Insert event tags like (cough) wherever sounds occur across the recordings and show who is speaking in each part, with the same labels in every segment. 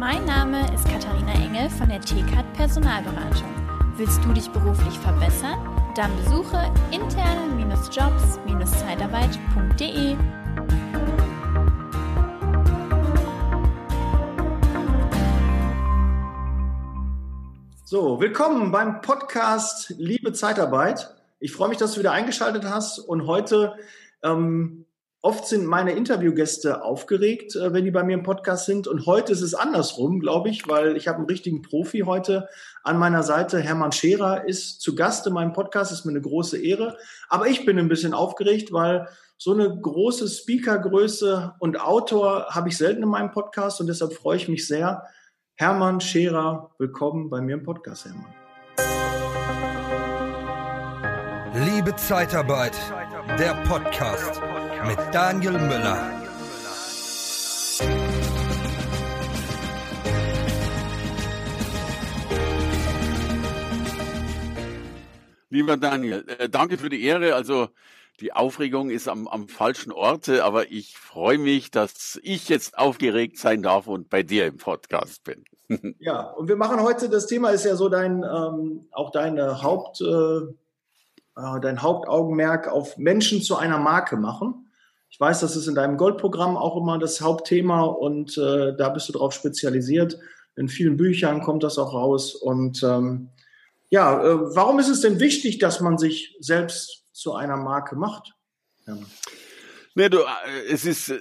Speaker 1: Mein Name ist Katharina Engel von der TCAT Personalberatung. Willst du dich beruflich verbessern? Dann besuche interne-jobs-zeitarbeit.de.
Speaker 2: So, willkommen beim Podcast Liebe Zeitarbeit. Ich freue mich, dass du wieder eingeschaltet hast und heute ähm, Oft sind meine Interviewgäste aufgeregt, äh, wenn die bei mir im Podcast sind. Und heute ist es andersrum, glaube ich, weil ich habe einen richtigen Profi heute an meiner Seite. Hermann Scherer ist zu Gast in meinem Podcast. Ist mir eine große Ehre. Aber ich bin ein bisschen aufgeregt, weil so eine große Speakergröße und Autor habe ich selten in meinem Podcast. Und deshalb freue ich mich sehr. Hermann Scherer, willkommen bei mir im Podcast, Hermann.
Speaker 3: Liebe Zeitarbeit, der Podcast mit Daniel Müller.
Speaker 4: Lieber Daniel, äh, danke für die Ehre. Also die Aufregung ist am, am falschen Orte, aber ich freue mich, dass ich jetzt aufgeregt sein darf und bei dir im Podcast bin. (laughs)
Speaker 2: ja, und wir machen heute, das Thema ist ja so dein, ähm, auch deine Haupt, äh, äh dein Hauptaugenmerk auf Menschen zu einer Marke machen. Ich weiß, das ist in deinem Goldprogramm auch immer das Hauptthema und äh, da bist du drauf spezialisiert. In vielen Büchern kommt das auch raus. Und ähm, ja, äh, warum ist es denn wichtig, dass man sich selbst zu einer Marke macht?
Speaker 4: Ja. Nee, du, äh, es ist äh,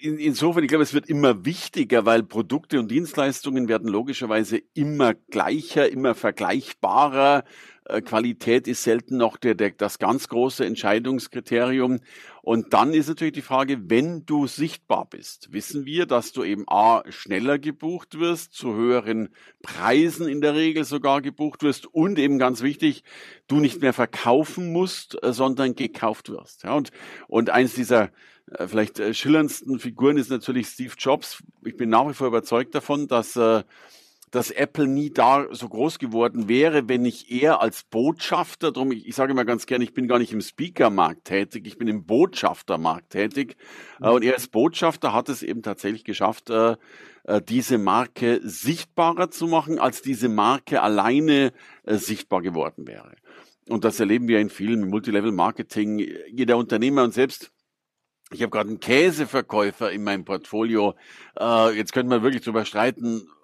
Speaker 4: in, insofern, ich glaube, es wird immer wichtiger, weil Produkte und Dienstleistungen werden logischerweise immer gleicher, immer vergleichbarer. Äh, Qualität ist selten noch der, der, das ganz große Entscheidungskriterium. Und dann ist natürlich die Frage, wenn du sichtbar bist, wissen wir, dass du eben A, schneller gebucht wirst, zu höheren Preisen in der Regel sogar gebucht wirst und eben ganz wichtig, du nicht mehr verkaufen musst, äh, sondern gekauft wirst. Ja, und, und eins dieser äh, vielleicht schillerndsten Figuren ist natürlich Steve Jobs. Ich bin nach wie vor überzeugt davon, dass äh, dass Apple nie da so groß geworden wäre, wenn ich eher als Botschafter, drum ich, ich sage immer ganz gerne, ich bin gar nicht im Speaker-Markt tätig, ich bin im Botschaftermarkt tätig. Mhm. Und er als Botschafter hat es eben tatsächlich geschafft, äh, äh, diese Marke sichtbarer zu machen, als diese Marke alleine äh, sichtbar geworden wäre. Und das erleben wir in vielen Multilevel-Marketing. Jeder Unternehmer und selbst ich habe gerade einen Käseverkäufer in meinem Portfolio. Äh, jetzt könnte man wirklich drüber streiten, äh,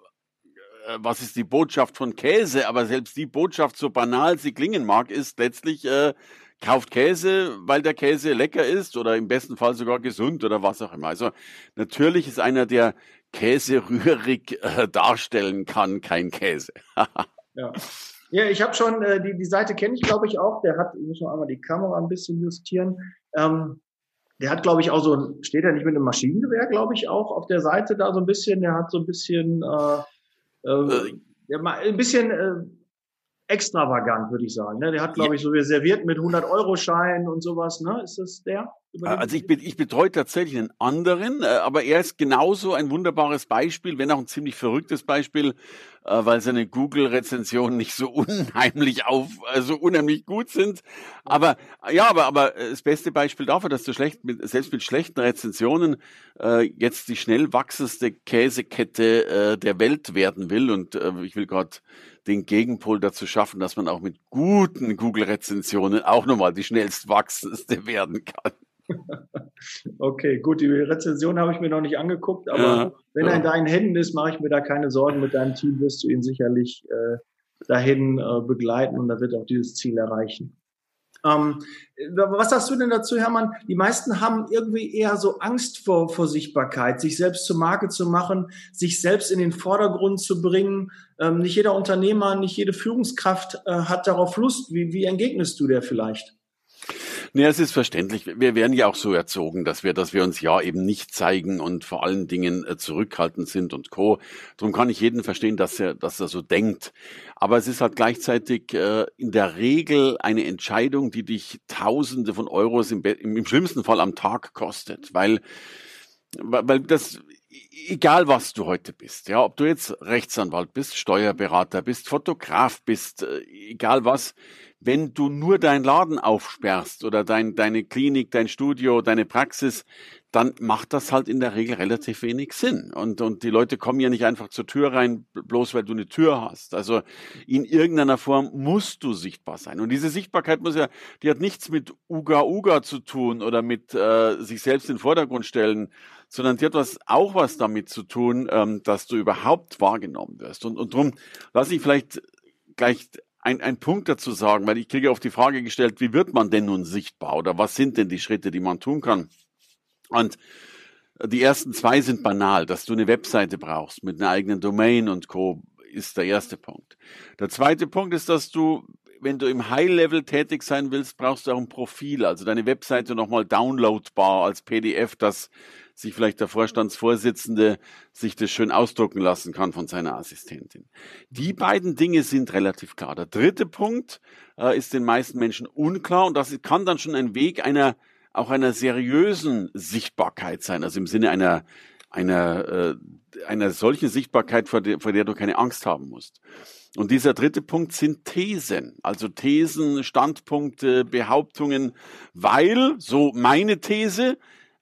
Speaker 4: was ist die Botschaft von Käse? Aber selbst die Botschaft, so banal sie klingen mag, ist letztlich, äh, kauft Käse, weil der Käse lecker ist oder im besten Fall sogar gesund oder was auch immer. Also natürlich ist einer, der Käse rührig äh, darstellen kann, kein Käse. (laughs)
Speaker 2: ja. ja, ich habe schon, äh, die, die Seite kenne ich glaube ich auch, der hat, ich muss noch einmal die Kamera ein bisschen justieren. Ähm, der hat, glaube ich, auch so, steht er nicht mit einem Maschinengewehr, glaube ich, auch auf der Seite da so ein bisschen. Der hat so ein bisschen äh, ähm, äh, ja, mal ein bisschen äh, extravagant, würde ich sagen. Ne? Der hat, glaube ich, so serviert mit 100-Euro-Schein und sowas. Ne? Ist das der?
Speaker 4: Also ich, ich betreue tatsächlich einen anderen, äh, aber er ist genauso ein wunderbares Beispiel, wenn auch ein ziemlich verrücktes Beispiel, äh, weil seine Google-Rezensionen nicht so (laughs) unheimlich auf, also unheimlich gut sind. Aber ja, aber aber das beste Beispiel dafür, dass du schlecht mit, selbst mit schlechten Rezensionen äh, jetzt die schnell wachsendste Käsekette der Welt werden will und ich will gerade den Gegenpol dazu schaffen, dass man auch mit guten Google-Rezensionen auch nochmal die schnellst wachsendste (laughs) werden kann. (laughs)
Speaker 2: Okay, gut, die Rezension habe ich mir noch nicht angeguckt, aber ja, wenn ja. er in deinen Händen ist, mache ich mir da keine Sorgen. Mit deinem Team wirst du ihn sicherlich äh, dahin äh, begleiten und er wird auch dieses Ziel erreichen. Ähm, was sagst du denn dazu, Hermann? Die meisten haben irgendwie eher so Angst vor, vor Sichtbarkeit, sich selbst zur Marke zu machen, sich selbst in den Vordergrund zu bringen. Ähm, nicht jeder Unternehmer, nicht jede Führungskraft äh, hat darauf Lust. Wie, wie entgegnest du der vielleicht?
Speaker 4: Nee, es ist verständlich. Wir werden ja auch so erzogen, dass wir, dass wir uns ja eben nicht zeigen und vor allen Dingen äh, zurückhaltend sind und Co. Darum kann ich jeden verstehen, dass er, dass er so denkt. Aber es ist halt gleichzeitig äh, in der Regel eine Entscheidung, die dich Tausende von Euros im, im, im schlimmsten Fall am Tag kostet, weil, weil das egal was du heute bist, ja, ob du jetzt Rechtsanwalt bist, Steuerberater bist, Fotograf bist, äh, egal was, wenn du nur deinen Laden aufsperrst oder dein, deine Klinik, dein Studio, deine Praxis, dann macht das halt in der Regel relativ wenig Sinn. Und, und die Leute kommen ja nicht einfach zur Tür rein, bloß weil du eine Tür hast. Also in irgendeiner Form musst du sichtbar sein. Und diese Sichtbarkeit muss ja, die hat nichts mit Uga Uga zu tun oder mit äh, sich selbst in den Vordergrund stellen, sondern die hat was, auch was damit zu tun, ähm, dass du überhaupt wahrgenommen wirst. Und, und drum lass ich vielleicht gleich ein, ein Punkt dazu sagen, weil ich kriege auf die Frage gestellt, wie wird man denn nun sichtbar oder was sind denn die Schritte, die man tun kann? Und die ersten zwei sind banal, dass du eine Webseite brauchst mit einer eigenen Domain und Co. ist der erste Punkt. Der zweite Punkt ist, dass du, wenn du im High-Level tätig sein willst, brauchst du auch ein Profil, also deine Webseite nochmal downloadbar als PDF, dass sich vielleicht der Vorstandsvorsitzende sich das schön ausdrucken lassen kann von seiner Assistentin. Die beiden Dinge sind relativ klar. Der dritte Punkt äh, ist den meisten Menschen unklar und das kann dann schon ein Weg einer auch einer seriösen Sichtbarkeit sein, also im Sinne einer einer äh, einer solchen Sichtbarkeit, vor der, vor der du keine Angst haben musst. Und dieser dritte Punkt sind Thesen, also Thesen, Standpunkte, Behauptungen, weil, so meine These,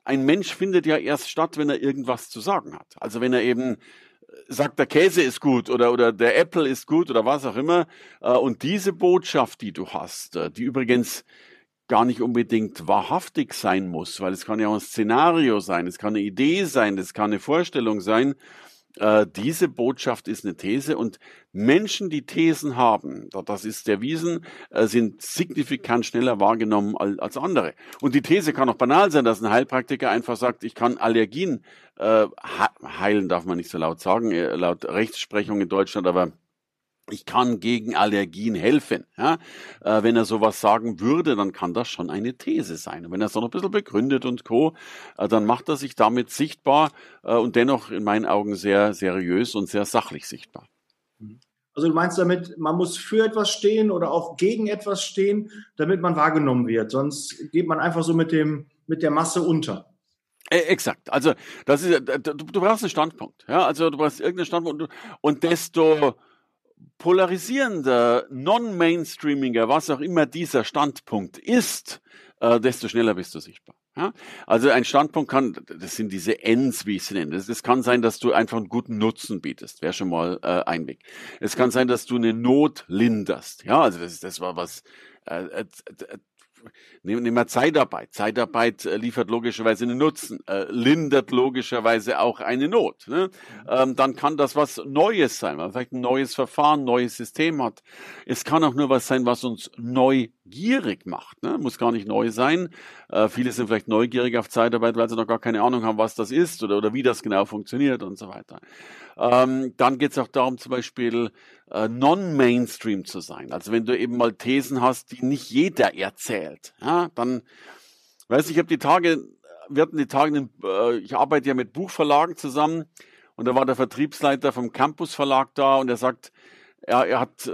Speaker 4: ein Mensch findet ja erst statt, wenn er irgendwas zu sagen hat. Also wenn er eben äh, sagt, der Käse ist gut oder, oder der Apple ist gut oder was auch immer. Äh, und diese Botschaft, die du hast, äh, die übrigens gar nicht unbedingt wahrhaftig sein muss, weil es kann ja auch ein Szenario sein, es kann eine Idee sein, es kann eine Vorstellung sein, äh, diese Botschaft ist eine These und Menschen, die Thesen haben, das ist erwiesen, äh, sind signifikant schneller wahrgenommen als andere. Und die These kann auch banal sein, dass ein Heilpraktiker einfach sagt, ich kann Allergien äh, heilen, darf man nicht so laut sagen, laut Rechtsprechung in Deutschland, aber ich kann gegen Allergien helfen. Ja? Äh, wenn er sowas sagen würde, dann kann das schon eine These sein. Und wenn er es noch ein bisschen begründet und co., äh, dann macht er sich damit sichtbar äh, und dennoch in meinen Augen sehr seriös und sehr sachlich sichtbar.
Speaker 2: Also du meinst damit, man muss für etwas stehen oder auch gegen etwas stehen, damit man wahrgenommen wird. Sonst geht man einfach so mit dem mit der Masse unter.
Speaker 4: Äh, exakt. Also das ist, du, du brauchst einen Standpunkt. Ja, also du brauchst irgendeinen Standpunkt und desto polarisierender, non-mainstreamiger, was auch immer dieser Standpunkt ist, äh, desto schneller bist du sichtbar. Ja? Also ein Standpunkt kann, das sind diese Ends, wie ich sie nenne. Es kann sein, dass du einfach einen guten Nutzen bietest. Wäre schon mal äh, ein Weg. Es kann sein, dass du eine Not linderst. Ja, also das, das war was. Äh, äh Nehmen wir Zeitarbeit. Zeitarbeit äh, liefert logischerweise einen Nutzen, äh, lindert logischerweise auch eine Not. Ne? Ähm, dann kann das was Neues sein, weil man vielleicht ein neues Verfahren, neues System hat. Es kann auch nur was sein, was uns neugierig macht. Ne? Muss gar nicht neu sein. Äh, viele sind vielleicht neugierig auf Zeitarbeit, weil sie noch gar keine Ahnung haben, was das ist oder, oder wie das genau funktioniert und so weiter. Ähm, dann geht es auch darum, zum Beispiel äh, non-Mainstream zu sein. Also wenn du eben mal Thesen hast, die nicht jeder erzählt, ja, dann, weiß ich, ich habe die Tage, wir hatten die Tage, äh, ich arbeite ja mit Buchverlagen zusammen und da war der Vertriebsleiter vom Campus Verlag da und er sagt, er, er hat äh,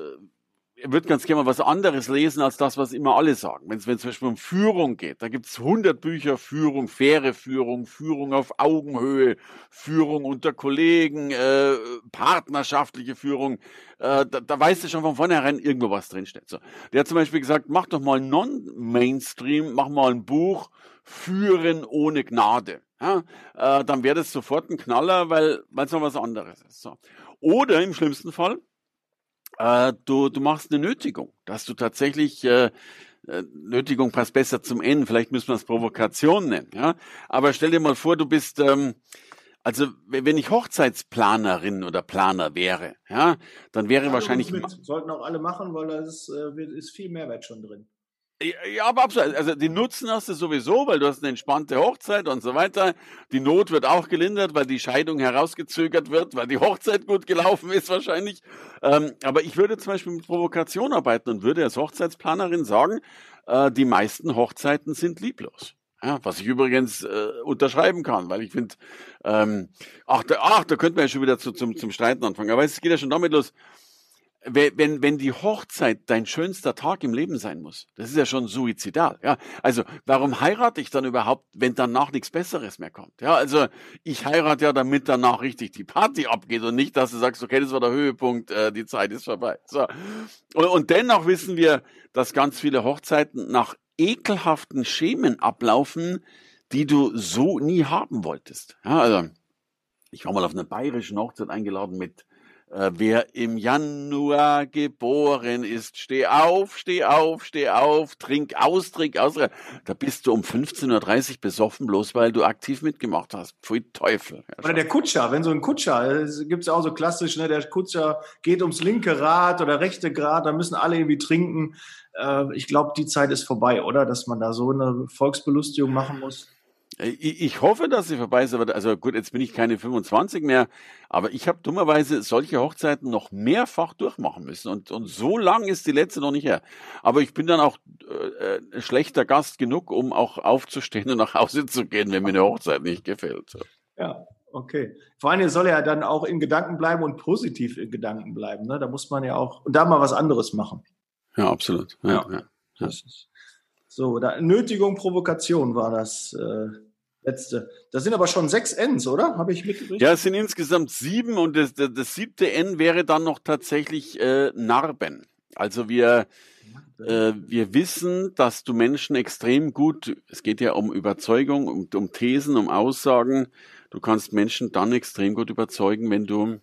Speaker 4: würde ganz gerne mal was anderes lesen als das, was immer alle sagen. Wenn es zum Beispiel um Führung geht, da gibt es 100 Bücher Führung, faire Führung, Führung auf Augenhöhe, Führung unter Kollegen, äh, partnerschaftliche Führung. Äh, da, da weißt du schon von vornherein irgendwo was drinsteht. So. Der hat zum Beispiel gesagt, mach doch mal Non-Mainstream, mach mal ein Buch, Führen ohne Gnade. Ja, äh, dann wäre das sofort ein Knaller, weil es noch was anderes ist. So. Oder im schlimmsten Fall, äh, du, du machst eine Nötigung, dass du tatsächlich äh, äh Nötigung passt besser zum N, vielleicht müssen wir es Provokation nennen, ja. Aber stell dir mal vor, du bist, ähm, also wenn ich Hochzeitsplanerin oder Planer wäre, ja, dann wäre ja, wahrscheinlich.
Speaker 2: Sollten auch alle machen, weil da ist, äh, ist viel Mehrwert schon drin.
Speaker 4: Ja, aber absolut. Also die Nutzen hast du sowieso, weil du hast eine entspannte Hochzeit und so weiter. Die Not wird auch gelindert, weil die Scheidung herausgezögert wird, weil die Hochzeit gut gelaufen ist wahrscheinlich. Ähm, aber ich würde zum Beispiel mit Provokation arbeiten und würde als Hochzeitsplanerin sagen, äh, die meisten Hochzeiten sind lieblos. Ja, was ich übrigens äh, unterschreiben kann, weil ich finde, ähm, ach, da, ach, da könnte man ja schon wieder zu, zum, zum Streiten anfangen. Aber es geht ja schon damit los, wenn, wenn die Hochzeit dein schönster Tag im Leben sein muss, das ist ja schon suizidal. Ja, also warum heirate ich dann überhaupt, wenn danach nichts Besseres mehr kommt? Ja, also ich heirate ja, damit danach richtig die Party abgeht und nicht, dass du sagst, okay, das war der Höhepunkt, äh, die Zeit ist vorbei. So und, und dennoch wissen wir, dass ganz viele Hochzeiten nach ekelhaften Schemen ablaufen, die du so nie haben wolltest. Ja, also ich war mal auf einer bayerischen Hochzeit eingeladen mit wer im Januar geboren ist, steh auf, steh auf, steh auf, trink aus, trink aus. Da bist du um 15.30 Uhr besoffen, bloß weil du aktiv mitgemacht hast. Pfui Teufel.
Speaker 2: Oder der Kutscher, wenn so ein Kutscher, gibt es ja auch so klassisch, ne, der Kutscher geht ums linke Rad oder rechte Rad, da müssen alle irgendwie trinken. Äh, ich glaube, die Zeit ist vorbei, oder? Dass man da so eine Volksbelustigung machen muss.
Speaker 4: Ich hoffe, dass sie vorbei ist, aber also gut, jetzt bin ich keine 25 mehr, aber ich habe dummerweise solche Hochzeiten noch mehrfach durchmachen müssen und, und so lang ist die letzte noch nicht her. Aber ich bin dann auch äh, äh schlechter Gast genug, um auch aufzustehen und nach Hause zu gehen, wenn mir eine Hochzeit nicht gefällt.
Speaker 2: Ja, okay. Vor allem soll er ja dann auch in Gedanken bleiben und positiv in Gedanken bleiben. Ne? Da muss man ja auch und da mal was anderes machen.
Speaker 4: Ja, absolut. Ja, ja. ja.
Speaker 2: So, da, Nötigung, Provokation war das äh, letzte. Das sind aber schon sechs Ns, oder? Habe ich mitgekriegt?
Speaker 4: Ja, es sind insgesamt sieben und das, das, das siebte N wäre dann noch tatsächlich äh, Narben. Also wir, äh, wir wissen, dass du Menschen extrem gut, es geht ja um Überzeugung, um, um Thesen, um Aussagen, du kannst Menschen dann extrem gut überzeugen, wenn du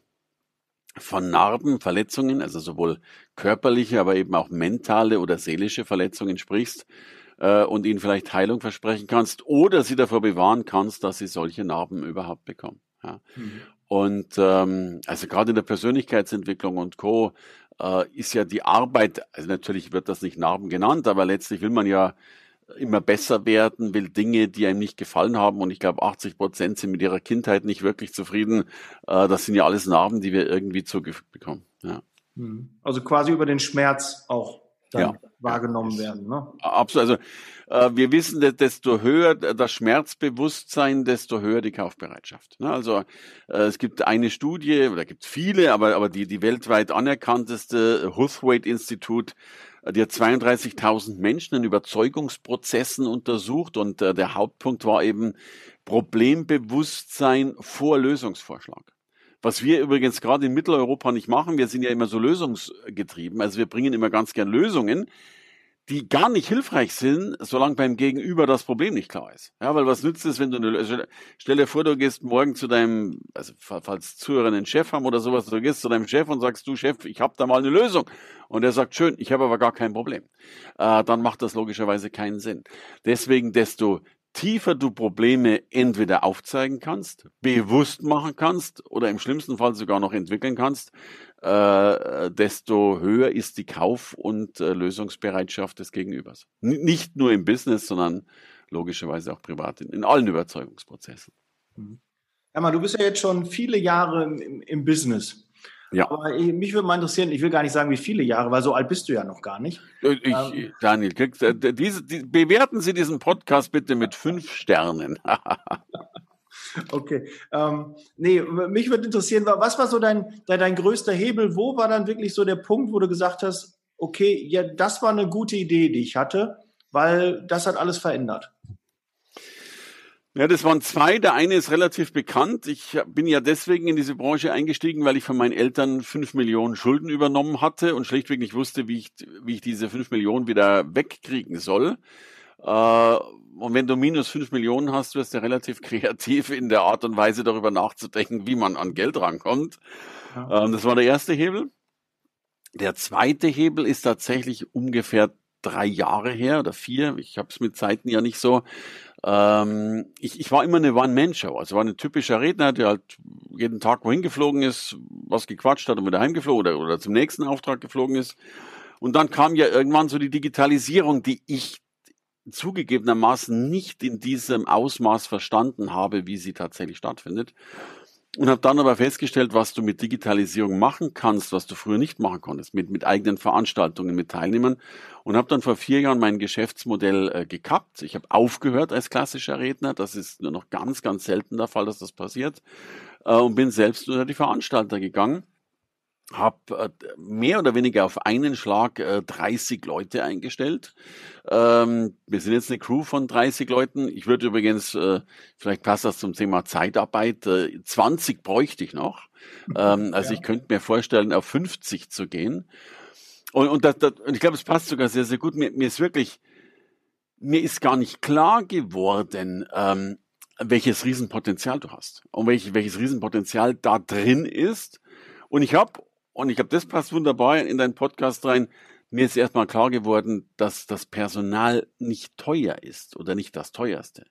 Speaker 4: von Narben, Verletzungen, also sowohl körperliche, aber eben auch mentale oder seelische Verletzungen sprichst äh, und ihnen vielleicht Heilung versprechen kannst oder sie davor bewahren kannst, dass sie solche Narben überhaupt bekommen. Ja. Mhm. Und ähm, also gerade in der Persönlichkeitsentwicklung und Co. Äh, ist ja die Arbeit, also natürlich wird das nicht Narben genannt, aber letztlich will man ja immer besser werden, will Dinge, die einem nicht gefallen haben. Und ich glaube, 80 Prozent sind mit ihrer Kindheit nicht wirklich zufrieden. Äh, das sind ja alles Narben, die wir irgendwie zugefügt bekommen. Ja.
Speaker 2: Mhm. Also quasi über den Schmerz auch dann ja. wahrgenommen werden. Ne?
Speaker 4: Absolut. Also äh, wir wissen, desto höher das Schmerzbewusstsein, desto höher die Kaufbereitschaft. Ne? Also äh, es gibt eine Studie, oder gibt viele, aber, aber die, die weltweit anerkannteste Huthwaite Institut, äh, die hat 32.000 Menschen in Überzeugungsprozessen untersucht und äh, der Hauptpunkt war eben Problembewusstsein vor Lösungsvorschlag. Was wir übrigens gerade in Mitteleuropa nicht machen, wir sind ja immer so lösungsgetrieben. Also wir bringen immer ganz gern Lösungen, die gar nicht hilfreich sind, solange beim Gegenüber das Problem nicht klar ist. Ja, weil was nützt es, wenn du eine, also stell dir vor, du gehst morgen zu deinem, also falls Zuhörer einen Chef haben oder sowas, du gehst zu deinem Chef und sagst, du Chef, ich habe da mal eine Lösung. Und er sagt, schön, ich habe aber gar kein Problem. Äh, dann macht das logischerweise keinen Sinn. Deswegen, desto tiefer du Probleme entweder aufzeigen kannst, bewusst machen kannst oder im schlimmsten Fall sogar noch entwickeln kannst, äh, desto höher ist die Kauf- und äh, Lösungsbereitschaft des Gegenübers. N nicht nur im Business, sondern logischerweise auch privat, in, in allen Überzeugungsprozessen.
Speaker 2: Mhm. Emma, du bist ja jetzt schon viele Jahre im, im Business. Ja. Aber mich würde mal interessieren, ich will gar nicht sagen, wie viele Jahre, weil so alt bist du ja noch gar nicht.
Speaker 4: Äh, ich, ähm, Daniel, äh, diese, die, bewerten Sie diesen Podcast bitte mit fünf Sternen. (laughs)
Speaker 2: okay. Ähm, nee, mich würde interessieren, was war so dein, dein, dein größter Hebel? Wo war dann wirklich so der Punkt, wo du gesagt hast, okay, ja, das war eine gute Idee, die ich hatte, weil das hat alles verändert?
Speaker 4: Ja, das waren zwei. Der eine ist relativ bekannt. Ich bin ja deswegen in diese Branche eingestiegen, weil ich von meinen Eltern fünf Millionen Schulden übernommen hatte und schlichtweg nicht wusste, wie ich, wie ich diese fünf Millionen wieder wegkriegen soll. Äh, und wenn du minus fünf Millionen hast, wirst du relativ (laughs) kreativ in der Art und Weise darüber nachzudenken, wie man an Geld rankommt. Ja. Ähm, das war der erste Hebel. Der zweite Hebel ist tatsächlich ungefähr drei Jahre her oder vier. Ich habe es mit Zeiten ja nicht so. Ähm, ich, ich war immer eine One-Man-Show. Also war ein typischer Redner, der halt jeden Tag wohin geflogen ist, was gequatscht hat und wieder heimgeflogen oder, oder zum nächsten Auftrag geflogen ist. Und dann kam ja irgendwann so die Digitalisierung, die ich zugegebenermaßen nicht in diesem Ausmaß verstanden habe, wie sie tatsächlich stattfindet. Und habe dann aber festgestellt, was du mit Digitalisierung machen kannst, was du früher nicht machen konntest, mit, mit eigenen Veranstaltungen, mit Teilnehmern. Und habe dann vor vier Jahren mein Geschäftsmodell äh, gekappt. Ich habe aufgehört als klassischer Redner. Das ist nur noch ganz, ganz selten der Fall, dass das passiert. Äh, und bin selbst unter die Veranstalter gegangen habe äh, mehr oder weniger auf einen Schlag äh, 30 Leute eingestellt. Ähm, wir sind jetzt eine Crew von 30 Leuten. Ich würde übrigens, äh, vielleicht passt das zum Thema Zeitarbeit, äh, 20 bräuchte ich noch. Ähm, (laughs) also ich könnte mir vorstellen, auf 50 zu gehen. Und, und, das, das, und ich glaube, es passt sogar sehr, sehr gut. Mir, mir ist wirklich, mir ist gar nicht klar geworden, ähm, welches Riesenpotenzial du hast und welch, welches Riesenpotenzial da drin ist. Und ich habe, und ich glaube, das passt wunderbar in deinen Podcast rein, mir ist erstmal klar geworden, dass das Personal nicht teuer ist oder nicht das teuerste.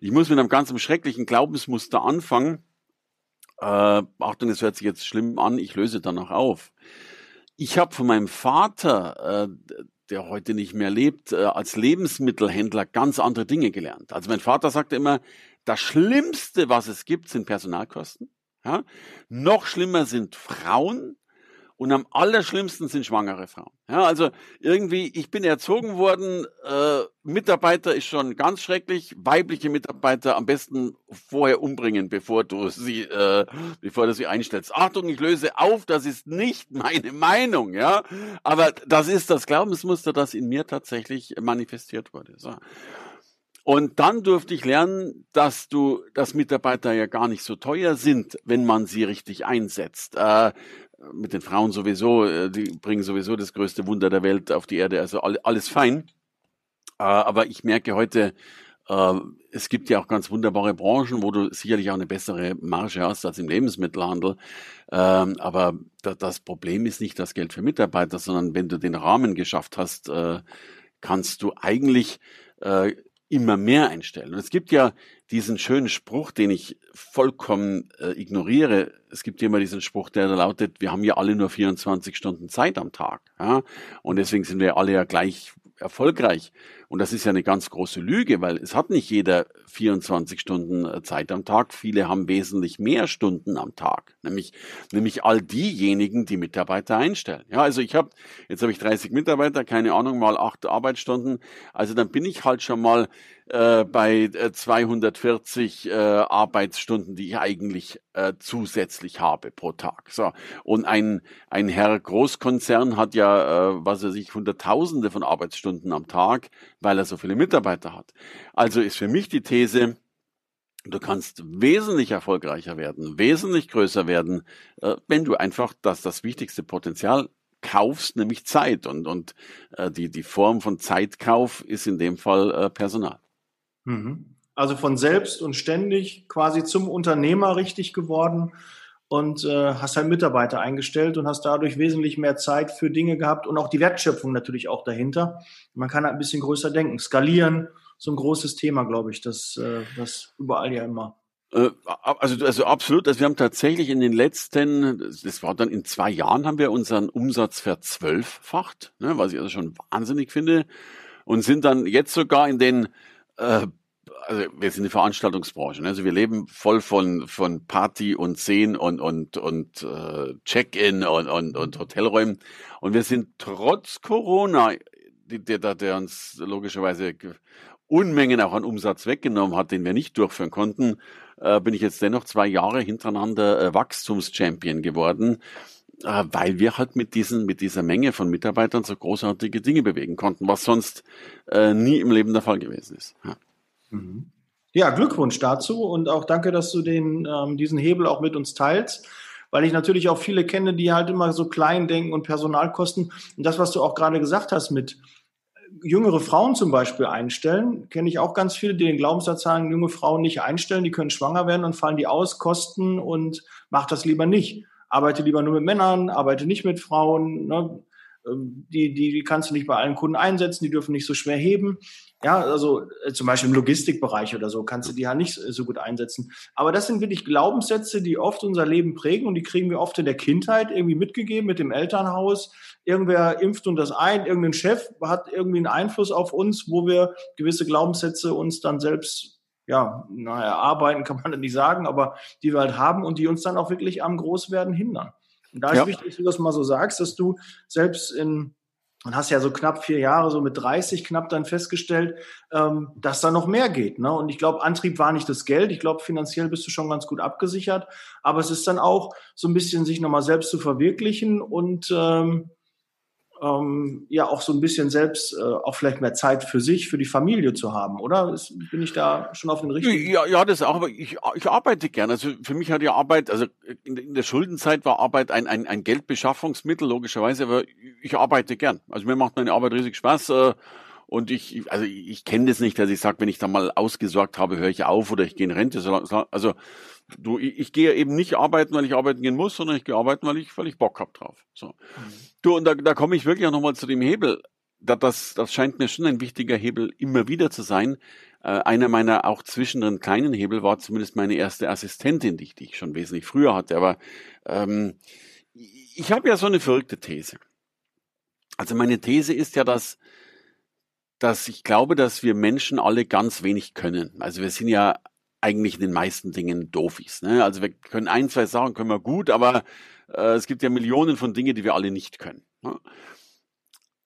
Speaker 4: Ich muss mit einem ganz schrecklichen Glaubensmuster anfangen. Äh, Achtung, es hört sich jetzt schlimm an, ich löse danach auf. Ich habe von meinem Vater, äh, der heute nicht mehr lebt, äh, als Lebensmittelhändler ganz andere Dinge gelernt. Also mein Vater sagte immer, das Schlimmste, was es gibt, sind Personalkosten. Ja? Noch schlimmer sind Frauen und am allerschlimmsten sind schwangere Frauen. Ja, also irgendwie, ich bin erzogen worden, äh, Mitarbeiter ist schon ganz schrecklich, weibliche Mitarbeiter am besten vorher umbringen, bevor du sie, äh, bevor du sie einstellst. Achtung, ich löse auf, das ist nicht meine Meinung, ja. Aber das ist das Glaubensmuster, das in mir tatsächlich manifestiert wurde. So. Und dann durfte ich lernen, dass du, dass Mitarbeiter ja gar nicht so teuer sind, wenn man sie richtig einsetzt. Äh, mit den Frauen sowieso, äh, die bringen sowieso das größte Wunder der Welt auf die Erde, also alles fein. Äh, aber ich merke heute, äh, es gibt ja auch ganz wunderbare Branchen, wo du sicherlich auch eine bessere Marge hast als im Lebensmittelhandel. Ähm, aber das Problem ist nicht das Geld für Mitarbeiter, sondern wenn du den Rahmen geschafft hast, kannst du eigentlich immer mehr einstellen. Und es gibt ja diesen schönen Spruch, den ich vollkommen äh, ignoriere. Es gibt immer diesen Spruch, der lautet, wir haben ja alle nur 24 Stunden Zeit am Tag. Ja? Und deswegen sind wir alle ja gleich erfolgreich. Und das ist ja eine ganz große Lüge, weil es hat nicht jeder 24 Stunden äh, Zeit am Tag. Viele haben wesentlich mehr Stunden am Tag, nämlich, nämlich all diejenigen, die Mitarbeiter einstellen. Ja, also ich habe, jetzt habe ich 30 Mitarbeiter, keine Ahnung, mal acht Arbeitsstunden. Also dann bin ich halt schon mal äh, bei 240 äh, äh, Arbeitsstunden, die ich eigentlich äh, zusätzlich habe pro Tag. So und ein ein Herr Großkonzern hat ja, äh, was er sich Hunderttausende von Arbeitsstunden am Tag, weil er so viele Mitarbeiter hat. Also ist für mich die These, Du kannst wesentlich erfolgreicher werden, wesentlich größer werden, äh, wenn du einfach das, das wichtigste Potenzial kaufst, nämlich Zeit. Und, und äh, die, die Form von Zeitkauf ist in dem Fall äh, Personal.
Speaker 2: Mhm. Also von selbst und ständig quasi zum Unternehmer richtig geworden und äh, hast halt Mitarbeiter eingestellt und hast dadurch wesentlich mehr Zeit für Dinge gehabt und auch die Wertschöpfung natürlich auch dahinter. Man kann halt ein bisschen größer denken. Skalieren, so ein großes Thema, glaube ich, das, äh, das überall ja immer.
Speaker 4: Äh, also, also absolut. Also wir haben tatsächlich in den letzten, das war dann in zwei Jahren, haben wir unseren Umsatz verzwölffacht, ne, was ich also schon wahnsinnig finde, und sind dann jetzt sogar in den äh, also wir sind eine Veranstaltungsbranche, ne? also wir leben voll von von Party und Szenen und und und äh, Check-in und, und und Hotelräumen und wir sind trotz Corona, der der, der uns logischerweise Unmengen auch an Umsatz weggenommen hat, den wir nicht durchführen konnten, äh, bin ich jetzt dennoch zwei Jahre hintereinander äh, Wachstumschampion geworden äh, weil wir halt mit diesen, mit dieser Menge von Mitarbeitern so großartige Dinge bewegen konnten, was sonst äh, nie im Leben der Fall gewesen ist. Ja.
Speaker 2: Mhm. Ja, Glückwunsch dazu und auch danke, dass du den, ähm, diesen Hebel auch mit uns teilst, weil ich natürlich auch viele kenne, die halt immer so klein denken und Personalkosten. Und das, was du auch gerade gesagt hast mit jüngere Frauen zum Beispiel einstellen, kenne ich auch ganz viele, die den Glaubenssatz sagen, junge Frauen nicht einstellen, die können schwanger werden und fallen die aus, kosten und macht das lieber nicht arbeite lieber nur mit Männern, arbeite nicht mit Frauen. Ne? Ähm, die, die, die kannst du nicht bei allen Kunden einsetzen, die dürfen nicht so schwer heben. Ja, also äh, zum Beispiel im Logistikbereich oder so kannst du die ja nicht so gut einsetzen. Aber das sind wirklich Glaubenssätze, die oft unser Leben prägen und die kriegen wir oft in der Kindheit irgendwie mitgegeben mit dem Elternhaus. Irgendwer impft uns das ein, irgendein Chef hat irgendwie einen Einfluss auf uns, wo wir gewisse Glaubenssätze uns dann selbst ja, naja, arbeiten (laughs) kann man nicht sagen, aber die wir halt haben und die uns dann auch wirklich am Großwerden hindern. Und da ist ja. wichtig, dass du das mal so sagst, dass du selbst in und hast ja so knapp vier Jahre, so mit 30 knapp dann festgestellt, ähm, dass da noch mehr geht. Ne? Und ich glaube, Antrieb war nicht das Geld. Ich glaube, finanziell bist du schon ganz gut abgesichert. Aber es ist dann auch so ein bisschen sich nochmal selbst zu verwirklichen und ähm, ähm, ja auch so ein bisschen selbst äh, auch vielleicht mehr Zeit für sich, für die Familie zu haben, oder? Ist, bin ich da schon auf den richtigen?
Speaker 4: Ja, ja, das auch, aber ich, ich arbeite gerne. Also für mich hat die Arbeit, also in, in der Schuldenzeit war Arbeit ein, ein, ein Geldbeschaffungsmittel, logischerweise, aber ich arbeite gern. Also mir macht meine Arbeit riesig Spaß. Äh, und ich, also ich kenne das nicht, dass ich sage, wenn ich da mal ausgesorgt habe, höre ich auf oder ich gehe in Rente. Also du, ich, ich gehe eben nicht arbeiten, weil ich arbeiten gehen muss, sondern ich gehe arbeiten, weil ich, weil ich Bock hab drauf. So. Mhm. Du, und da, da komme ich wirklich auch nochmal zu dem Hebel. Da, das, das scheint mir schon ein wichtiger Hebel immer wieder zu sein. Äh, einer meiner auch zwischendrin kleinen Hebel war zumindest meine erste Assistentin, die ich, die ich schon wesentlich früher hatte. Aber ähm, ich habe ja so eine verrückte These. Also meine These ist ja, dass dass ich glaube, dass wir Menschen alle ganz wenig können. Also wir sind ja eigentlich in den meisten Dingen Dofis. Ne? Also wir können ein, zwei Sachen können wir gut, aber äh, es gibt ja Millionen von Dingen, die wir alle nicht können. Ne?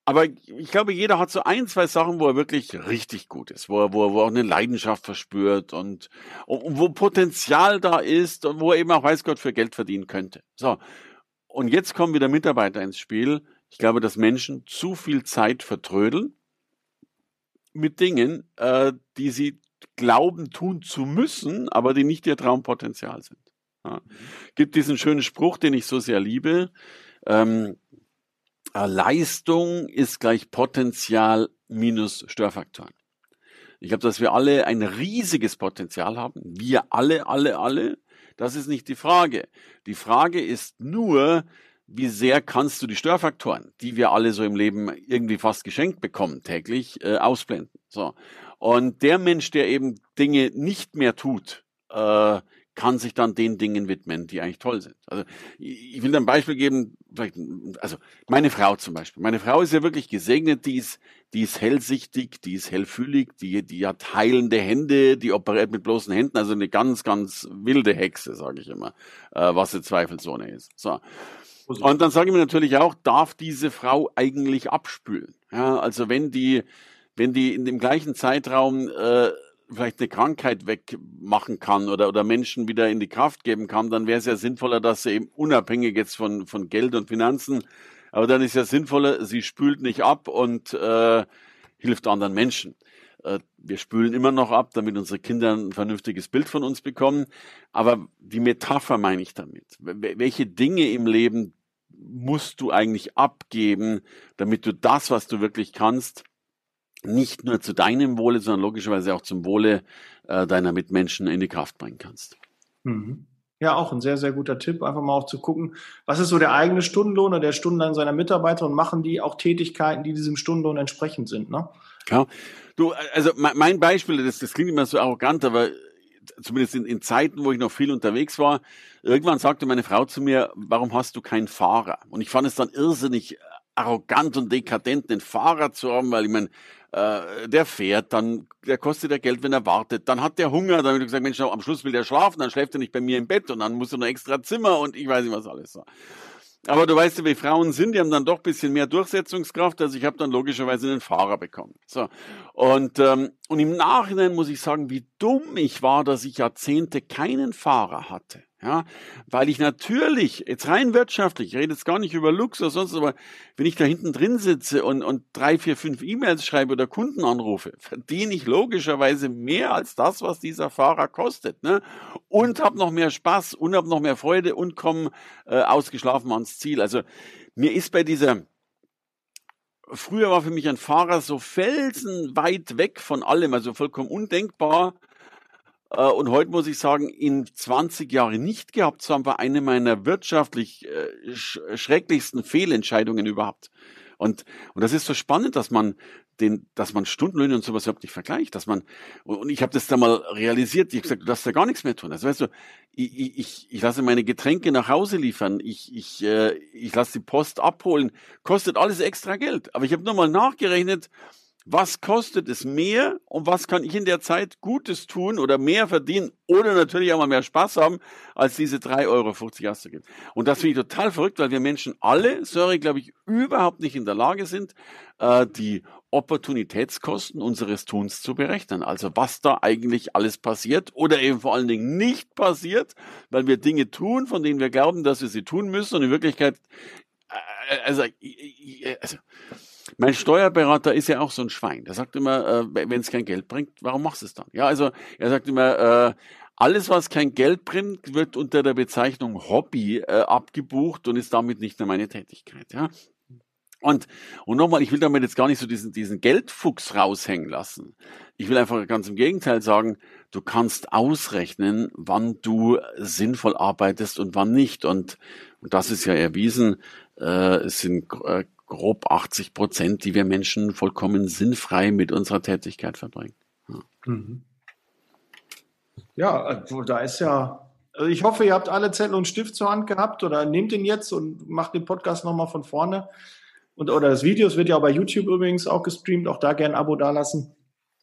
Speaker 4: Aber ich glaube, jeder hat so ein, zwei Sachen, wo er wirklich richtig gut ist, wo er, wo er, wo er auch eine Leidenschaft verspürt und, und wo Potenzial da ist und wo er eben auch weiß Gott für Geld verdienen könnte. So. Und jetzt kommen wieder Mitarbeiter ins Spiel. Ich glaube, dass Menschen zu viel Zeit vertrödeln mit Dingen, äh, die sie glauben tun zu müssen, aber die nicht ihr Traumpotenzial sind. Ja. Gibt diesen schönen Spruch, den ich so sehr liebe. Ähm, äh, Leistung ist gleich Potenzial minus Störfaktoren. Ich glaube, dass wir alle ein riesiges Potenzial haben. Wir alle, alle, alle. Das ist nicht die Frage. Die Frage ist nur, wie sehr kannst du die Störfaktoren, die wir alle so im Leben irgendwie fast geschenkt bekommen, täglich, äh, ausblenden. So. Und der Mensch, der eben Dinge nicht mehr tut, äh, kann sich dann den Dingen widmen, die eigentlich toll sind. Also ich will ein Beispiel geben, vielleicht, also meine Frau zum Beispiel. Meine Frau ist ja wirklich gesegnet, die ist, die ist hellsichtig, die ist hellfühlig, die, die hat heilende Hände, die operiert mit bloßen Händen, also eine ganz, ganz wilde Hexe, sage ich immer, äh, was sie zweifelsohne ist. So. Und dann sage ich mir natürlich auch, darf diese Frau eigentlich abspülen? Ja, also wenn die wenn die in dem gleichen Zeitraum äh, vielleicht eine Krankheit wegmachen kann oder, oder Menschen wieder in die Kraft geben kann, dann wäre es ja sinnvoller, dass sie eben unabhängig jetzt von, von Geld und Finanzen, aber dann ist ja sinnvoller, sie spült nicht ab und äh, hilft anderen Menschen. Äh, wir spülen immer noch ab, damit unsere Kinder ein vernünftiges Bild von uns bekommen. Aber die Metapher meine ich damit. Welche Dinge im Leben musst du eigentlich abgeben, damit du das, was du wirklich kannst, nicht nur zu deinem Wohle, sondern logischerweise auch zum Wohle äh, deiner Mitmenschen in die Kraft bringen kannst.
Speaker 2: Mhm. Ja, auch ein sehr, sehr guter Tipp, einfach mal auch zu gucken, was ist so der eigene Stundenlohn oder der Stundenlohn seiner Mitarbeiter und machen die auch Tätigkeiten, die diesem Stundenlohn entsprechend sind. Ne?
Speaker 4: Ja, du, also mein Beispiel, das, das klingt immer so arrogant, aber zumindest in, in Zeiten, wo ich noch viel unterwegs war, irgendwann sagte meine Frau zu mir, warum hast du keinen Fahrer? Und ich fand es dann irrsinnig arrogant und dekadent, einen Fahrer zu haben, weil ich meine, äh, der fährt, dann der kostet ja Geld, wenn er wartet. Dann hat der Hunger, dann wird gesagt, Mensch, am Schluss will der schlafen, dann schläft er nicht bei mir im Bett und dann muss er noch extra Zimmer und ich weiß nicht was alles. So. Aber du weißt ja, wie Frauen sind, die haben dann doch bisschen mehr Durchsetzungskraft. Also ich habe dann logischerweise einen Fahrer bekommen. So. Und, ähm, und im Nachhinein muss ich sagen, wie dumm ich war, dass ich Jahrzehnte keinen Fahrer hatte. Ja, weil ich natürlich, jetzt rein wirtschaftlich, ich rede jetzt gar nicht über Luxus, sonst, aber wenn ich da hinten drin sitze und, und drei, vier, fünf E-Mails schreibe oder Kunden anrufe, verdiene ich logischerweise mehr als das, was dieser Fahrer kostet. Ne? Und habe noch mehr Spaß und habe noch mehr Freude und komme äh, ausgeschlafen ans Ziel. Also mir ist bei dieser Früher war für mich ein Fahrer so felsenweit weg von allem, also vollkommen undenkbar. Äh, und heute muss ich sagen, in 20 Jahren nicht gehabt zu haben, war eine meiner wirtschaftlich äh, schrecklichsten Fehlentscheidungen überhaupt. Und, und das ist so spannend, dass man den, dass man Stundenlöhne und sowas überhaupt nicht vergleicht, dass man, und ich habe das da mal realisiert, ich habe gesagt, du darfst da gar nichts mehr tun. Also weißt du, ich, ich, ich lasse meine Getränke nach Hause liefern, ich, ich, äh, ich lasse die Post abholen, kostet alles extra Geld. Aber ich habe nur mal nachgerechnet, Was kostet es mehr und was kann ich in der Zeit Gutes tun oder mehr verdienen oder natürlich auch mal mehr Spaß haben, als diese 3,50 Euro auszugeben. Und das finde ich total verrückt, weil wir Menschen alle, sorry, glaube ich, überhaupt nicht in der Lage sind, äh, die Opportunitätskosten unseres Tuns zu berechnen. Also was da eigentlich alles passiert oder eben vor allen Dingen nicht passiert, weil wir Dinge tun, von denen wir glauben, dass wir sie tun müssen und in Wirklichkeit, äh, also, also mein Steuerberater ist ja auch so ein Schwein. Der sagt immer, äh, wenn es kein Geld bringt, warum machst du es dann? Ja, also er sagt immer, äh, alles, was kein Geld bringt, wird unter der Bezeichnung Hobby äh, abgebucht und ist damit nicht mehr meine Tätigkeit. Ja? Und, und nochmal, ich will damit jetzt gar nicht so diesen, diesen Geldfuchs raushängen lassen. Ich will einfach ganz im Gegenteil sagen, du kannst ausrechnen, wann du sinnvoll arbeitest und wann nicht. Und, und das ist ja erwiesen, äh, es sind äh, grob 80 Prozent, die wir Menschen vollkommen sinnfrei mit unserer Tätigkeit verbringen.
Speaker 2: Ja, mhm. ja also da ist ja, also ich hoffe, ihr habt alle Zettel und Stift zur Hand gehabt oder nehmt ihn jetzt und macht den Podcast nochmal von vorne. Und, oder das Video, es wird ja auch bei YouTube übrigens auch gestreamt, auch da gerne ein Abo dalassen.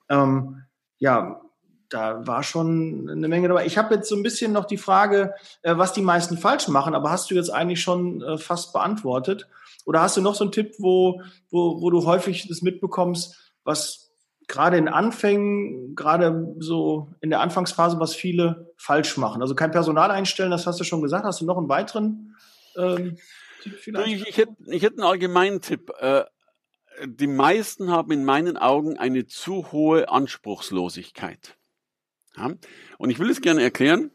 Speaker 2: Ähm, ja, da war schon eine Menge dabei. Ich habe jetzt so ein bisschen noch die Frage, äh, was die meisten falsch machen, aber hast du jetzt eigentlich schon äh, fast beantwortet. Oder hast du noch so einen Tipp, wo, wo, wo du häufig das mitbekommst, was gerade in Anfängen, gerade so in der Anfangsphase, was viele falsch machen? Also kein Personal einstellen, das hast du schon gesagt. Hast du noch einen weiteren ähm,
Speaker 4: Tipp vielleicht? Ich, ich, hätte, ich hätte einen allgemeinen Tipp. Äh, die meisten haben in meinen Augen eine zu hohe Anspruchslosigkeit. Und ich will es gerne erklären.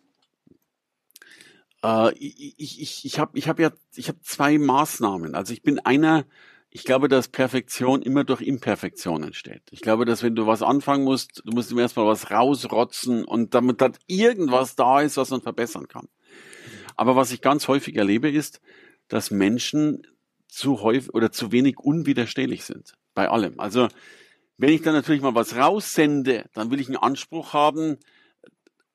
Speaker 4: Äh, ich ich, ich habe ich hab ja ich hab zwei Maßnahmen. Also ich bin einer, ich glaube, dass Perfektion immer durch Imperfektion entsteht. Ich glaube, dass wenn du was anfangen musst, du musst immer erstmal was rausrotzen und damit dass irgendwas da ist, was man verbessern kann. Aber was ich ganz häufig erlebe, ist, dass Menschen zu häufig oder zu wenig unwiderstehlich sind. Bei allem. Also, wenn ich dann natürlich mal was raussende, dann will ich einen Anspruch haben,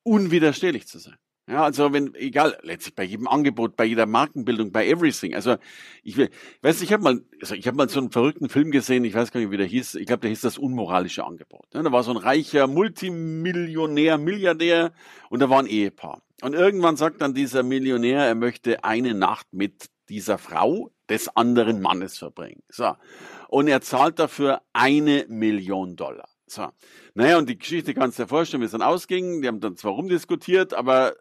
Speaker 4: unwiderstehlich zu sein. Ja, also wenn, egal, letztlich bei jedem Angebot, bei jeder Markenbildung, bei everything. Also ich will, weißt ich habe mal, also ich habe mal so einen verrückten Film gesehen, ich weiß gar nicht, wie der hieß, ich glaube, der hieß das unmoralische Angebot. Ja, da war so ein reicher Multimillionär, Milliardär und da war ein Ehepaar. Und irgendwann sagt dann dieser Millionär, er möchte eine Nacht mit dieser Frau des anderen Mannes verbringen. So. Und er zahlt dafür eine Million Dollar. So. Naja, und die Geschichte kannst du dir vorstellen, wie es dann ausging. Die haben dann zwar rumdiskutiert, aber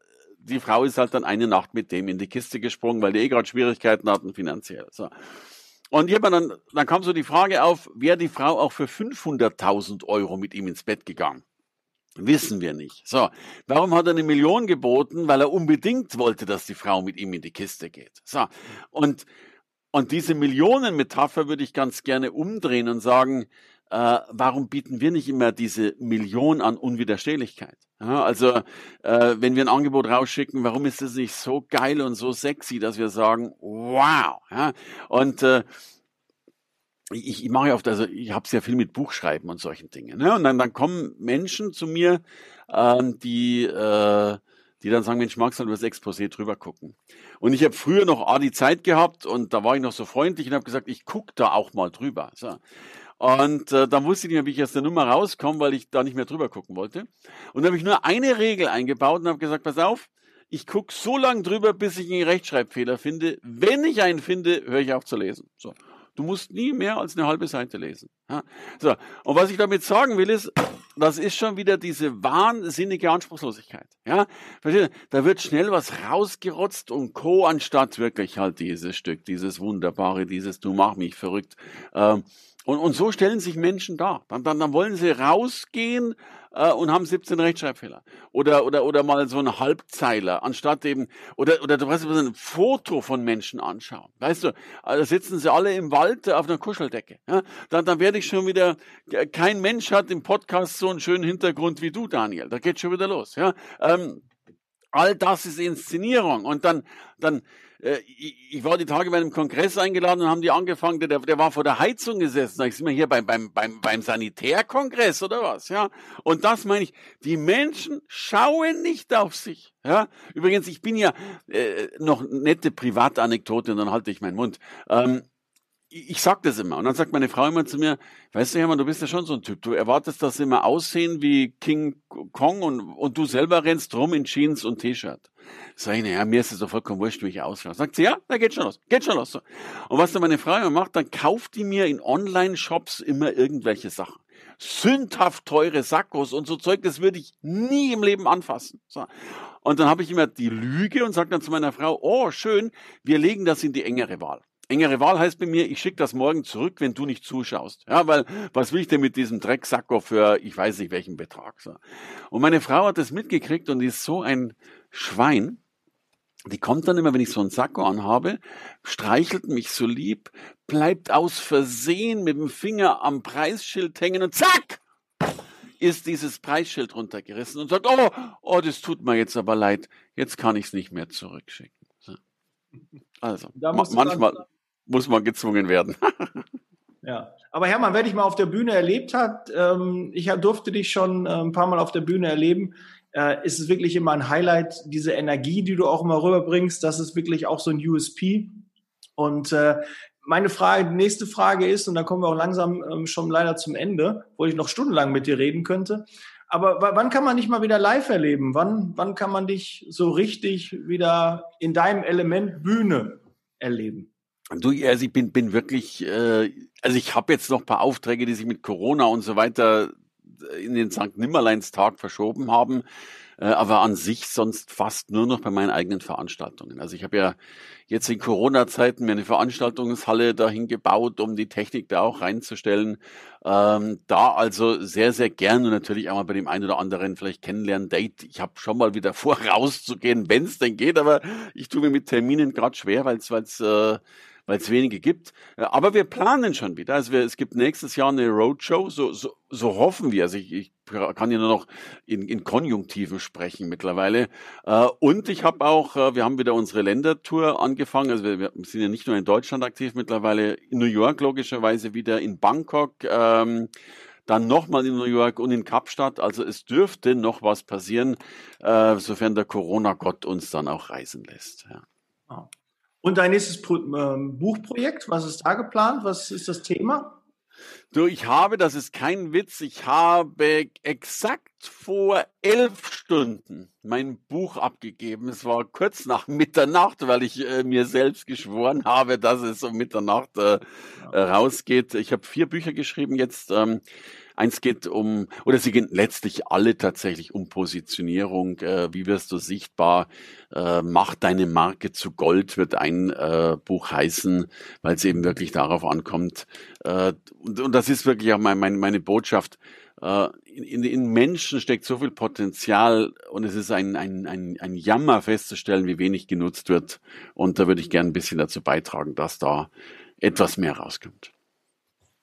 Speaker 4: die Frau ist halt dann eine Nacht mit dem in die Kiste gesprungen, weil die eh gerade Schwierigkeiten hatten finanziell. So. Und hier dann, dann kam so die Frage auf, wäre die Frau auch für 500.000 Euro mit ihm ins Bett gegangen? Wissen wir nicht. So, warum hat er eine Million geboten? Weil er unbedingt wollte, dass die Frau mit ihm in die Kiste geht. So, und, und diese Millionenmetapher würde ich ganz gerne umdrehen und sagen, äh, warum bieten wir nicht immer diese Million an Unwiderstehlichkeit? Also äh, wenn wir ein Angebot rausschicken, warum ist es nicht so geil und so sexy, dass wir sagen, wow. Ja? Und äh, ich, ich mache ja oft, also ich habe sehr viel mit Buchschreiben und solchen Dingen. Ne? Und dann, dann kommen Menschen zu mir, ähm, die äh, die dann sagen, Mensch, magst du über das Exposé drüber gucken? Und ich habe früher noch A, die Zeit gehabt und da war ich noch so freundlich und habe gesagt, ich guck da auch mal drüber. So. Und äh, dann wusste ich nicht mehr, wie ich aus der Nummer rauskomme, weil ich da nicht mehr drüber gucken wollte. Und dann habe ich nur eine Regel eingebaut und habe gesagt, pass auf, ich gucke so lange drüber, bis ich einen Rechtschreibfehler finde. Wenn ich einen finde, höre ich auf zu lesen. So. Du musst nie mehr als eine halbe Seite lesen. Ja. So. Und was ich damit sagen will, ist, das ist schon wieder diese wahnsinnige Anspruchslosigkeit. Ja, da wird schnell was rausgerotzt und Co. anstatt wirklich halt dieses Stück, dieses wunderbare, dieses Du mach mich verrückt. Ähm, und, und so stellen sich Menschen dar. Dann, dann, dann wollen sie rausgehen äh, und haben 17 Rechtschreibfehler. Oder, oder, oder mal so ein Halbzeiler, anstatt eben, oder, oder du weißt, ein Foto von Menschen anschauen. Weißt du, äh, da sitzen sie alle im Wald auf einer Kuscheldecke. Ja? Dann, dann werde ich schon wieder, kein Mensch hat im Podcast so einen schönen Hintergrund wie du, Daniel. Da geht schon wieder los. Ja? Ähm, all das ist Inszenierung. Und dann, dann, äh, ich, war die Tage bei einem Kongress eingeladen und haben die angefangen, der, der war vor der Heizung gesessen. Sag ich, sind wir hier beim, beim, beim, beim Sanitärkongress oder was? Ja. Und das meine ich, die Menschen schauen nicht auf sich. Ja. Übrigens, ich bin ja äh, noch nette Privatanekdote und dann halte ich meinen Mund. Ähm, ich sag das immer. Und dann sagt meine Frau immer zu mir, weißt du, Hermann, du bist ja schon so ein Typ. Du erwartest, dass sie immer aussehen wie King Kong und, und du selber rennst rum in Jeans und T-Shirt. Sag ich, naja, mir ist es doch vollkommen wurscht, wie ich ausschaue. Sagt sie, ja, da geht schon los, geht schon los. So. Und was dann meine Frau immer macht, dann kauft die mir in Online-Shops immer irgendwelche Sachen. Sündhaft teure Sackos und so Zeug, das würde ich nie im Leben anfassen. So. Und dann habe ich immer die Lüge und sage dann zu meiner Frau, oh, schön, wir legen das in die engere Wahl. Engere Wahl heißt bei mir, ich schicke das morgen zurück, wenn du nicht zuschaust. Ja, weil was will ich denn mit diesem Drecksacko für ich weiß nicht welchen Betrag? So. Und meine Frau hat das mitgekriegt und ist so ein Schwein. Die kommt dann immer, wenn ich so einen Sakko anhabe, streichelt mich so lieb, bleibt aus Versehen mit dem Finger am Preisschild hängen und zack! ist dieses Preisschild runtergerissen und sagt, oh, oh, das tut mir jetzt aber leid, jetzt kann ich es nicht mehr zurückschicken. So. Also, manchmal, muss man gezwungen werden. (laughs)
Speaker 2: ja, aber Hermann, wer dich mal auf der Bühne erlebt hat, ähm, ich durfte dich schon äh, ein paar Mal auf der Bühne erleben, äh, ist es wirklich immer ein Highlight, diese Energie, die du auch immer rüberbringst, das ist wirklich auch so ein USP. Und äh, meine Frage, die nächste Frage ist, und da kommen wir auch langsam ähm, schon leider zum Ende, wo ich noch stundenlang mit dir reden könnte. Aber wann kann man dich mal wieder live erleben? Wann, wann kann man dich so richtig wieder in deinem Element Bühne erleben?
Speaker 4: Du, also ich bin, bin wirklich, äh, also ich habe jetzt noch ein paar Aufträge, die sich mit Corona und so weiter in den St. Nimmerleinstag verschoben haben, äh, aber an sich sonst fast nur noch bei meinen eigenen Veranstaltungen. Also ich habe ja jetzt in Corona-Zeiten mir eine Veranstaltungshalle dahin gebaut, um die Technik da auch reinzustellen. Ähm, da also sehr, sehr gern und natürlich auch mal bei dem einen oder anderen vielleicht kennenlernen, Date. Ich habe schon mal wieder (laughs) vor, rauszugehen, wenn es denn geht, aber ich tue mir mit Terminen gerade schwer, weil es äh, weil es wenige gibt. Aber wir planen schon wieder. Also wir, es gibt nächstes Jahr eine Roadshow, so, so, so hoffen wir. Also ich, ich kann ja nur noch in, in Konjunktiven sprechen mittlerweile. Äh, und ich habe auch, äh, wir haben wieder unsere Ländertour angefangen. Also wir, wir sind ja nicht nur in Deutschland aktiv mittlerweile, in New York logischerweise wieder, in Bangkok. Ähm, dann nochmal in New York und in Kapstadt. Also es dürfte noch was passieren, äh, sofern der Corona-Gott uns dann auch reisen lässt. Ja.
Speaker 2: Ah. Und dein nächstes Pro ähm, Buchprojekt, was ist da geplant? Was ist das Thema?
Speaker 4: Du, ich habe, das ist kein Witz, ich habe exakt vor elf Stunden mein Buch abgegeben. Es war kurz nach Mitternacht, weil ich äh, mir selbst geschworen habe, dass es um Mitternacht äh, ja. rausgeht. Ich habe vier Bücher geschrieben jetzt. Ähm, Eins geht um, oder sie gehen letztlich alle tatsächlich um Positionierung. Äh, wie wirst du sichtbar? Äh, mach deine Marke zu Gold wird ein äh, Buch heißen, weil es eben wirklich darauf ankommt. Äh, und, und, das ist wirklich auch mein, mein, meine Botschaft. Äh, in, in, Menschen steckt so viel Potenzial und es ist ein, ein, ein, ein Jammer festzustellen, wie wenig genutzt wird. Und da würde ich gerne ein bisschen dazu beitragen, dass da etwas mehr rauskommt.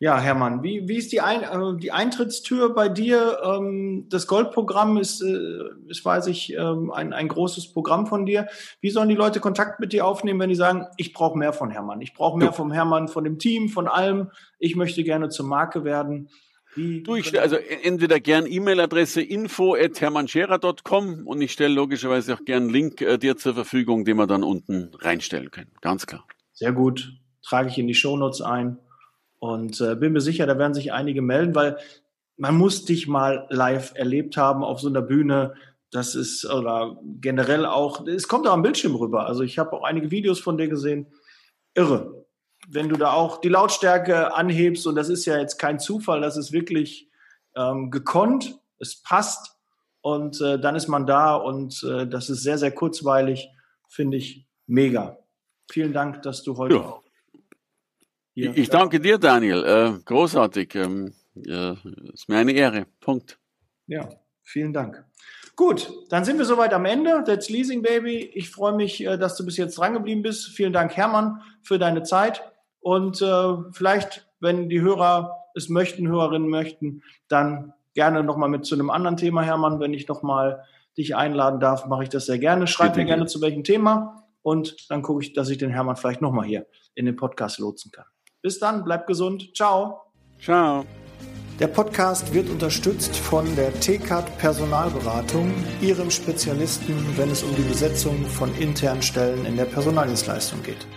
Speaker 2: Ja, Hermann, wie, wie ist die, Ein äh, die Eintrittstür bei dir? Ähm, das Goldprogramm ist, äh, ist weiß ich, ähm, ein, ein großes Programm von dir. Wie sollen die Leute Kontakt mit dir aufnehmen, wenn die sagen, ich brauche mehr von Hermann, ich brauche mehr ja. vom Hermann, von dem Team, von allem, ich möchte gerne zur Marke werden?
Speaker 4: Wie du, ich, also entweder gern E-Mail-Adresse info at hermannscherer.com und ich stelle logischerweise auch gern einen Link äh, dir zur Verfügung, den wir dann unten reinstellen können. Ganz klar.
Speaker 2: Sehr gut. Trage ich in die Shownotes ein. Und äh, bin mir sicher, da werden sich einige melden, weil man muss dich mal live erlebt haben auf so einer Bühne. Das ist, oder generell auch, es kommt auch am Bildschirm rüber. Also ich habe auch einige Videos von dir gesehen. Irre. Wenn du da auch die Lautstärke anhebst, und das ist ja jetzt kein Zufall, das ist wirklich ähm, gekonnt, es passt und äh, dann ist man da und äh, das ist sehr, sehr kurzweilig, finde ich mega. Vielen Dank, dass du heute ja.
Speaker 4: Hier. Ich danke dir, Daniel. Äh, großartig. Ähm, äh, ist mir eine Ehre. Punkt.
Speaker 2: Ja, vielen Dank. Gut, dann sind wir soweit am Ende. That's Leasing Baby. Ich freue mich, äh, dass du bis jetzt drangeblieben bist. Vielen Dank, Hermann, für deine Zeit. Und äh, vielleicht, wenn die Hörer es möchten, Hörerinnen möchten, dann gerne nochmal mit zu einem anderen Thema, Hermann. Wenn ich nochmal dich einladen darf, mache ich das sehr gerne. Schreib mir gerne zu welchem Thema und dann gucke ich, dass ich den Hermann vielleicht nochmal hier in den Podcast lotsen kann. Bis dann, bleibt gesund. Ciao.
Speaker 4: Ciao.
Speaker 2: Der Podcast wird unterstützt von der TCAT Personalberatung, ihrem Spezialisten, wenn es um die Besetzung von internen Stellen in der Personaldienstleistung geht.